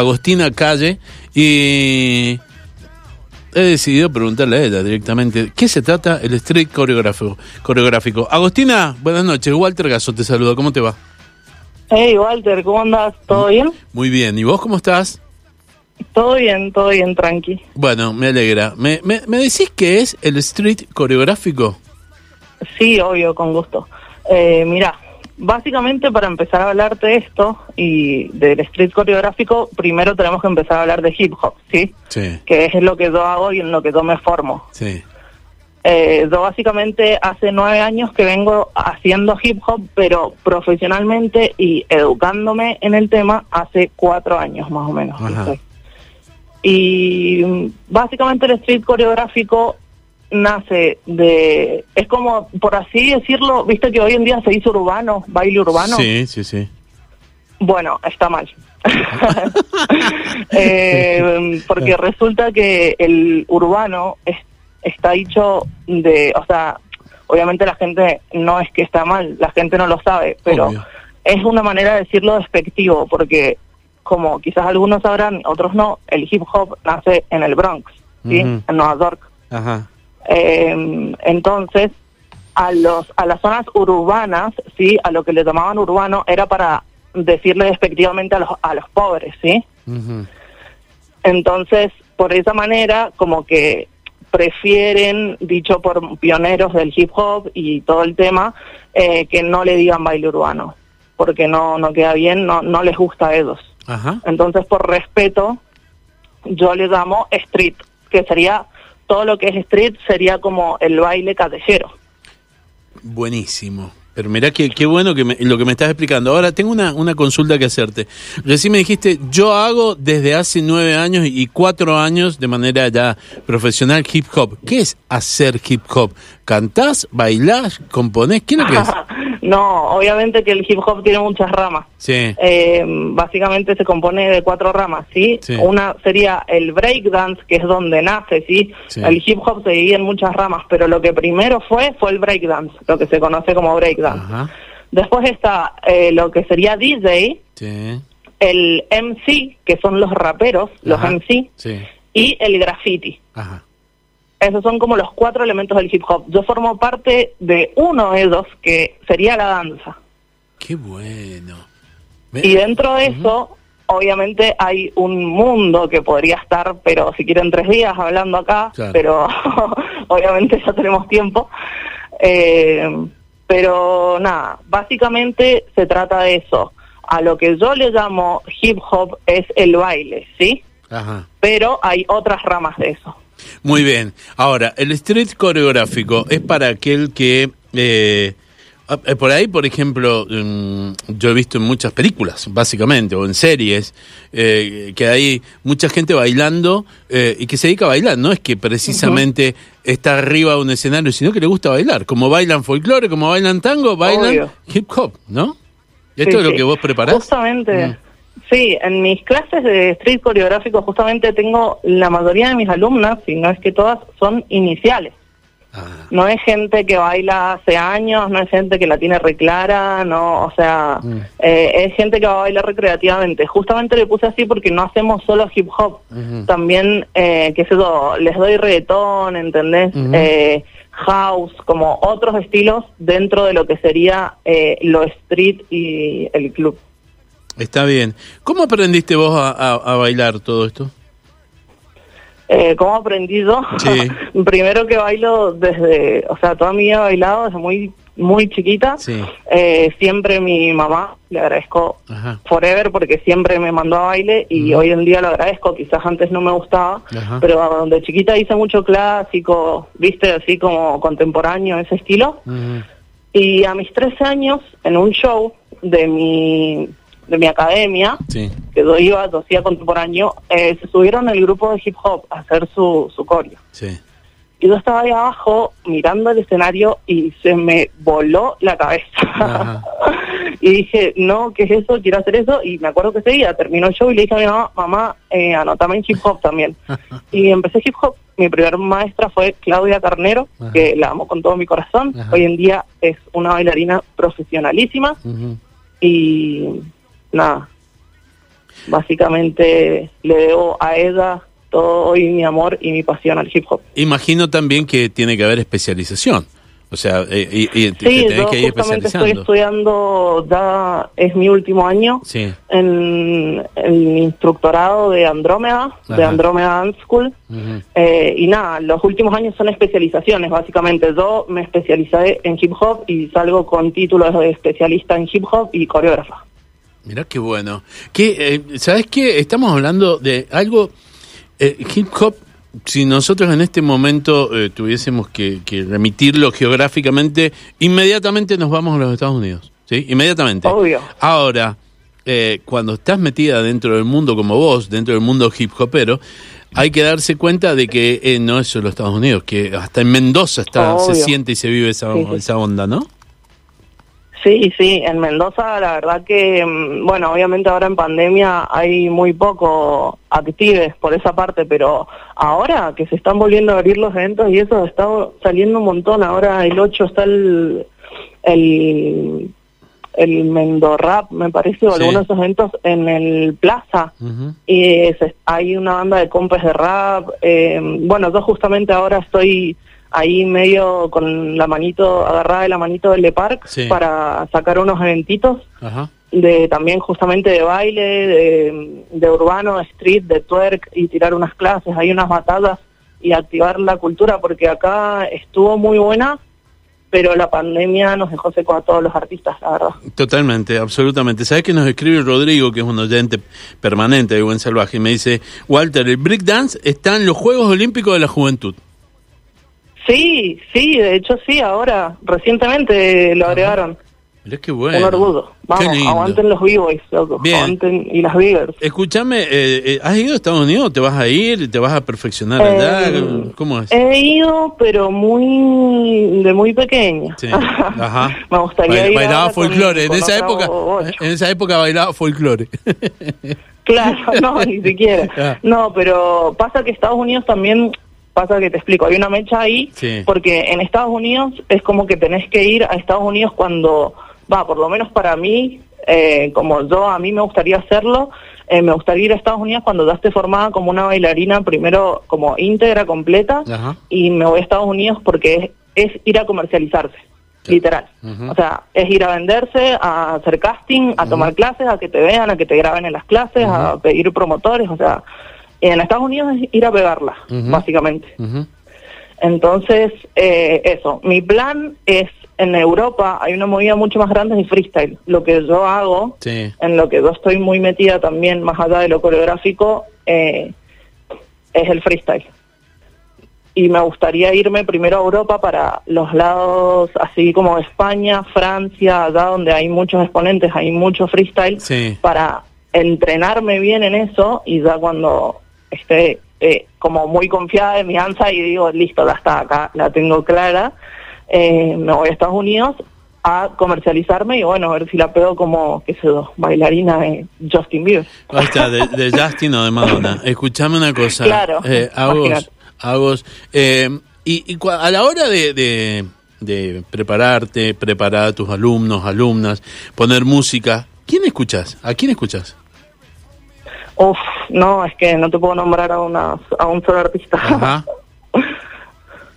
Agostina Calle y he decidido preguntarle a ella directamente qué se trata el street coreográfico. coreográfico. Agostina, buenas noches. Walter Gaso te saluda. ¿Cómo te va? Hey Walter, ¿cómo andas? ¿Todo bien? Muy bien. ¿Y vos cómo estás? Todo bien, todo bien, tranqui. Bueno, me alegra. ¿Me, me, me decís qué es el street coreográfico? Sí, obvio, con gusto. Eh, mira, Básicamente, para empezar a hablarte de esto y del street coreográfico, primero tenemos que empezar a hablar de hip hop, ¿sí? Sí. Que es lo que yo hago y en lo que yo me formo. Sí. Eh, yo básicamente hace nueve años que vengo haciendo hip hop, pero profesionalmente y educándome en el tema hace cuatro años más o menos. Ajá. Y mm, básicamente el street coreográfico nace de, es como, por así decirlo, viste que hoy en día se dice urbano, baile urbano. Sí, sí, sí. Bueno, está mal. Eh, porque resulta que el urbano es- está dicho de, o sea, obviamente la gente no es que está mal, la gente no lo sabe, pero Obvio. es una manera de decirlo despectivo, porque como quizás algunos sabrán, otros no, el hip hop nace en el Bronx, ¿sí? En Nueva York. Ajá. Eh, entonces, a los a las zonas urbanas, sí, a lo que le llamaban urbano era para decirle despectivamente a los a los pobres, sí. Ujú. Entonces, por esa manera, como que prefieren, dicho por pioneros del hip hop y todo el tema, eh, que no le digan baile urbano, porque no no queda bien, no no les gusta a ellos. Ajá. Entonces, por respeto, yo le llamo street, que sería todo lo que es street sería como el baile callejero. Buenísimo. Pero mirá qué, qué bueno que lo que me estás explicando. Ahora, tengo una, una consulta que hacerte. Recién me dijiste, yo hago desde hace nueve años y cuatro años de manera ya profesional hip hop. ¿Qué es hacer hip hop? ¿Cantás? ¿Bailás? ¿Componés? ¿Qué es lo que es? no, obviamente que el hip hop tiene muchas ramas. Sí. Eh, básicamente se compone de cuatro ramas, ¿sí? Sí. Una sería el breakdance, que es donde nace, ¿sí? Sí. El hip hop se divide en muchas ramas, pero lo que primero fue fue el breakdance, lo que se conoce como breakdance. Ajá. Después está eh, lo que sería DJ, Sí. el MC, que son los raperos, los. MC, Sí. y el graffiti. Ajá. Esos son como los cuatro elementos del hip hop. Yo formo parte de uno de ellos, que sería la danza. Qué bueno. Me- Y dentro de eso, obviamente hay un mundo que podría estar, pero si quieren tres días hablando acá, Claro. pero obviamente ya tenemos tiempo. Eh, pero nada, básicamente se trata de eso. A lo que yo le llamo hip hop es el baile, ¿sí? Ajá. Pero hay otras ramas de eso. Muy bien. Ahora, el street coreográfico es para aquel que... eh, eh, por ahí, por ejemplo, mm, yo he visto en muchas películas, básicamente, o en series, eh, que hay mucha gente bailando eh, y que se dedica a bailar. No es que precisamente está arriba de un escenario, sino que le gusta bailar. Como bailan folclore, como bailan tango, bailan Obvio. hip hop, ¿no? ¿Esto Sí, es lo sí. que vos preparás? Justamente, Mm. Sí, en mis clases de street coreográfico justamente tengo la mayoría de mis alumnas, si no es que todas, son iniciales. Ah, No es gente que baila hace años, no es gente que la tiene reclara, no, o sea, Mm. eh, es gente que va a bailar recreativamente. Justamente le puse así porque no hacemos solo hip hop, también, eh, qué sé yo, les doy reggaetón, ¿entendés? Eh, house, como otros estilos dentro de lo que sería eh, lo street y el club. Está bien. ¿Cómo aprendiste vos a, a- a bailar todo esto? Eh, ¿Cómo aprendí yo? Sí. Primero que bailo desde, o sea, toda mi vida he bailado desde muy muy chiquita. Sí. Eh, siempre mi mamá, le agradezco Ajá. forever porque siempre me mandó a baile y hoy en día lo agradezco. Quizás antes no me gustaba, Ajá. pero de chiquita hice mucho clásico, viste, así como contemporáneo, ese estilo. Y a mis 13 años, en un show de mi, de mi academia, Sí. que yo iba, yo hacía contemporáneo, eh, se subieron el grupo de hip hop a hacer su, su coreo. Sí. Y yo estaba ahí abajo mirando el escenario y se me voló la cabeza. Y dije, no, ¿qué es eso? Quiero hacer eso. Y me acuerdo que ese día terminó el show y le dije a mi mamá, mamá, eh, anotame en hip hop también. y empecé hip hop. Mi primer maestra fue Claudia Carnero, Ajá. que la amo con todo mi corazón. Ajá. Hoy en día es una bailarina profesionalísima Ujú. y nada, básicamente le debo a ella todo hoy mi amor y mi pasión al hip hop. Imagino también que tiene que haber especialización. O sea, eh, y, y te Sí, yo que ir justamente estoy estudiando, ya es mi último año Sí. en el instructorado de Andrómeda, de. Andrómeda Dance School. Eh, y nada, los últimos años son especializaciones, básicamente. Yo me especialicé en hip hop y salgo con títulos de especialista en hip hop y coreógrafa. Mirá qué bueno. Que, eh, ¿Sabes qué? Estamos hablando de algo, eh, hip hop, si nosotros en este momento eh, tuviésemos que, que remitirlo geográficamente, inmediatamente nos vamos a los Estados Unidos. ¿Sí? Inmediatamente. Obvio. Ahora, eh, cuando estás metida dentro del mundo como vos, dentro del mundo hip hopero, hay que darse cuenta de que no es solo Estados Unidos, que hasta en Mendoza está, se siente y se vive esa, Sí, sí. esa onda, ¿no? Sí, sí, en Mendoza la verdad que, mm, bueno, obviamente ahora en pandemia hay muy poco actives por esa parte, pero ahora que se están volviendo a abrir los eventos y eso está saliendo un montón, ahora el 8 está el, el, el Mendorrap, me parece, o Sí. algunos de esos eventos en el Plaza. Y es- hay una banda de compes de rap. eh, bueno, yo justamente ahora estoy ahí medio con la manito, agarrada de la manito del Le Parc Sí. para sacar unos eventitos Ajá. de también justamente de baile, de, de urbano, de street, de twerk y tirar unas clases, hay unas batallas y activar la cultura porque acá estuvo muy buena, pero la pandemia nos dejó secos a todos los artistas, la verdad. Totalmente, absolutamente. ¿Sabes que nos escribe Rodrigo, que es un oyente permanente de Buen Salvaje? Y me dice, Walter, el breakdance está en los Juegos Olímpicos de la Juventud. Sí, sí, de hecho sí, ahora, recientemente lo agregaron. Mirá qué bueno. Un orgullo. Vamos, aguanten los B-Boys, loco. Bien. Aguanten y las Biggers. Escúchame, eh, eh, ¿has ido a Estados Unidos? ¿Te vas a ir? ¿Te vas a perfeccionar allá? Eh, ¿Cómo es? He ido, pero muy de muy pequeña. Sí. Ajá. Me gustaría Bail- ir Bailaba ahora con- folclore. En con esa época, en esa época bailaba folclore. Claro, no, ni Ah. siquiera. No, pero pasa que Estados Unidos también, pasa que te explico, hay una mecha ahí, Sí. porque en Estados Unidos es como que tenés que ir a Estados Unidos cuando, va, por lo menos para mí, eh, como yo a mí me gustaría hacerlo, eh, me gustaría ir a Estados Unidos cuando ya esté formada como una bailarina, primero como íntegra, completa, Ajá. y me voy a Estados Unidos porque es, es ir a comercializarse, literal. O sea, es ir a venderse, a hacer casting, a tomar clases, a que te vean, a que te graben en las clases, a pedir promotores, o sea, en Estados Unidos es ir a pegarla, básicamente. Entonces, eh, eso, mi plan es, en Europa hay una movida mucho más grande de freestyle. Lo que yo hago, Sí. en lo que yo estoy muy metida también, más allá de lo coreográfico, eh, es el freestyle. Y me gustaría irme primero a Europa para los lados así como España, Francia, allá donde hay muchos exponentes, hay mucho freestyle, Sí. para entrenarme bien en eso y ya cuando esté eh, como muy confiada de mi ansa y digo, listo, ya está acá, la tengo clara, eh, me voy a Estados Unidos a comercializarme y bueno, a ver si la pego como, qué sé yo, bailarina de Justin Bieber. De, de Justin o de Madonna. Escuchame una cosa. Claro, Eh, Agos, imagínate. Agos, eh, y, y a la hora de, de, de prepararte, preparar a tus alumnos, alumnas, poner música, ¿quién escuchas? ¿A quién escuchas? Uf, no, es que no te puedo nombrar a, una, a un solo artista. Ajá.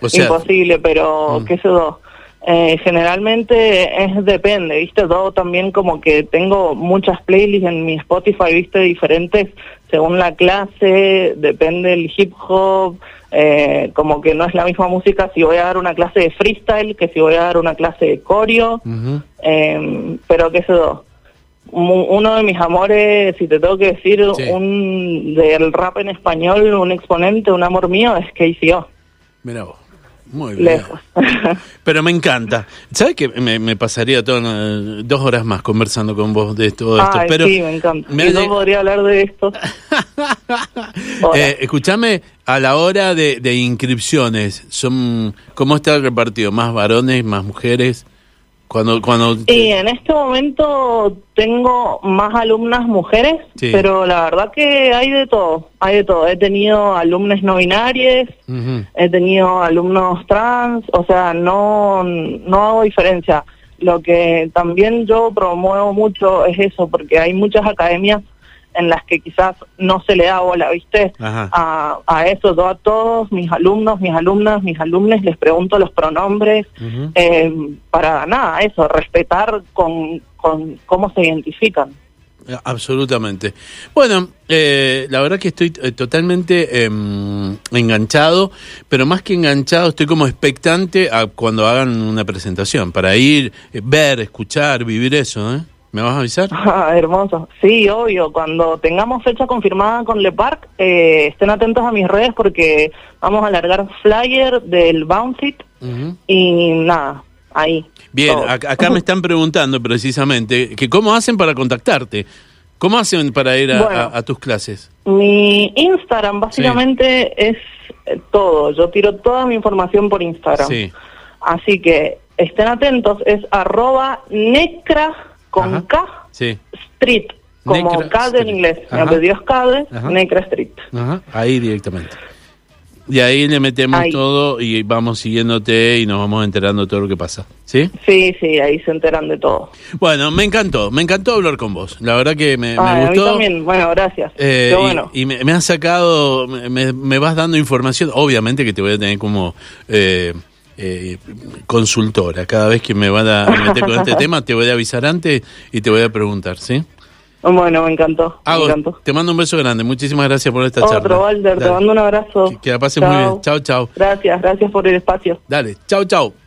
O sea, Imposible, pero Mm. qué sé yo. Eh, generalmente es depende, ¿viste? Yo también como que tengo muchas playlists en mi Spotify, ¿viste? Diferentes según la clase, depende del hip hop, eh, como que no es la misma música si voy a dar una clase de freestyle que si voy a dar una clase de coreo, eh, pero qué sé yo. Uno de mis amores, si te tengo que decir, Sí. un del rap en español, un exponente, un amor mío, es KCO. Mira vos. Muy bien. Lejos. Pero me encanta. ¿Sabes que me, me pasaría toda una- dos horas más conversando con vos de todo esto? Ay, pero sí, me encanta. me y lleg- podría hablar de esto. Eh, escúchame, a la hora de, de inscripciones, son ¿cómo está repartido? ¿Más varones, más mujeres? Cuando, cuando Y en este momento tengo más alumnas mujeres, Sí. pero la verdad que hay de todo, hay de todo. He tenido alumnas no binarias, Ujú. he tenido alumnos trans, o sea, no, no hago diferencia. Lo que también yo promuevo mucho es eso, porque hay muchas academias en las que quizás no se le da bola, ¿viste? A, a eso, yo a todos mis alumnos, mis alumnas, mis alumnos les pregunto los pronombres, eh, para nada, eso, respetar con, con cómo se identifican. Absolutamente. Bueno, eh, la verdad que estoy eh, totalmente em, enganchado, pero más que enganchado estoy como expectante a cuando hagan una presentación, para ir, eh, ver, escuchar, vivir eso, ¿eh? ¿Me vas a avisar? Ah, hermoso. Sí, obvio. Cuando tengamos fecha confirmada con Le Parc, eh, estén atentos a mis redes porque vamos a alargar flyer del Bounce It y nada, ahí. Bien, todo. ac- acá me están preguntando precisamente que cómo hacen para contactarte. ¿Cómo hacen para ir a, Bueno. a- a tus clases? Mi Instagram básicamente es eh, todo. Yo tiro toda mi información por Instagram. Sí. Así que estén atentos. Es arroba necra con Ajá. K Sí. street. Como Necra Cade Street. en inglés. Mi Ajá. apellido es Cade, Ajá. Necra Street. Ajá, ahí directamente. Y ahí le metemos Ahí. todo y vamos siguiéndote y nos vamos enterando de todo lo que pasa. ¿Sí? Sí, sí, ahí se enteran de todo. Bueno, me encantó, me encantó hablar con vos. La verdad que me, me Ay, a mí gustó. también. Bueno, gracias. Eh, y- bueno. y, me, me has sacado, me, me vas dando información. Obviamente que te voy a tener como eh, eh, consultora. Cada vez que me van a meter con este tema, te voy a avisar antes y te voy a preguntar, ¿sí? Bueno, me encantó. Hago, me encantó. te mando un beso grande. Muchísimas gracias por esta charla. Otro, Walter, te mando un abrazo. Que, que la pases muy bien. Chao, chao. Gracias, gracias por el espacio. Dale, chao, chao.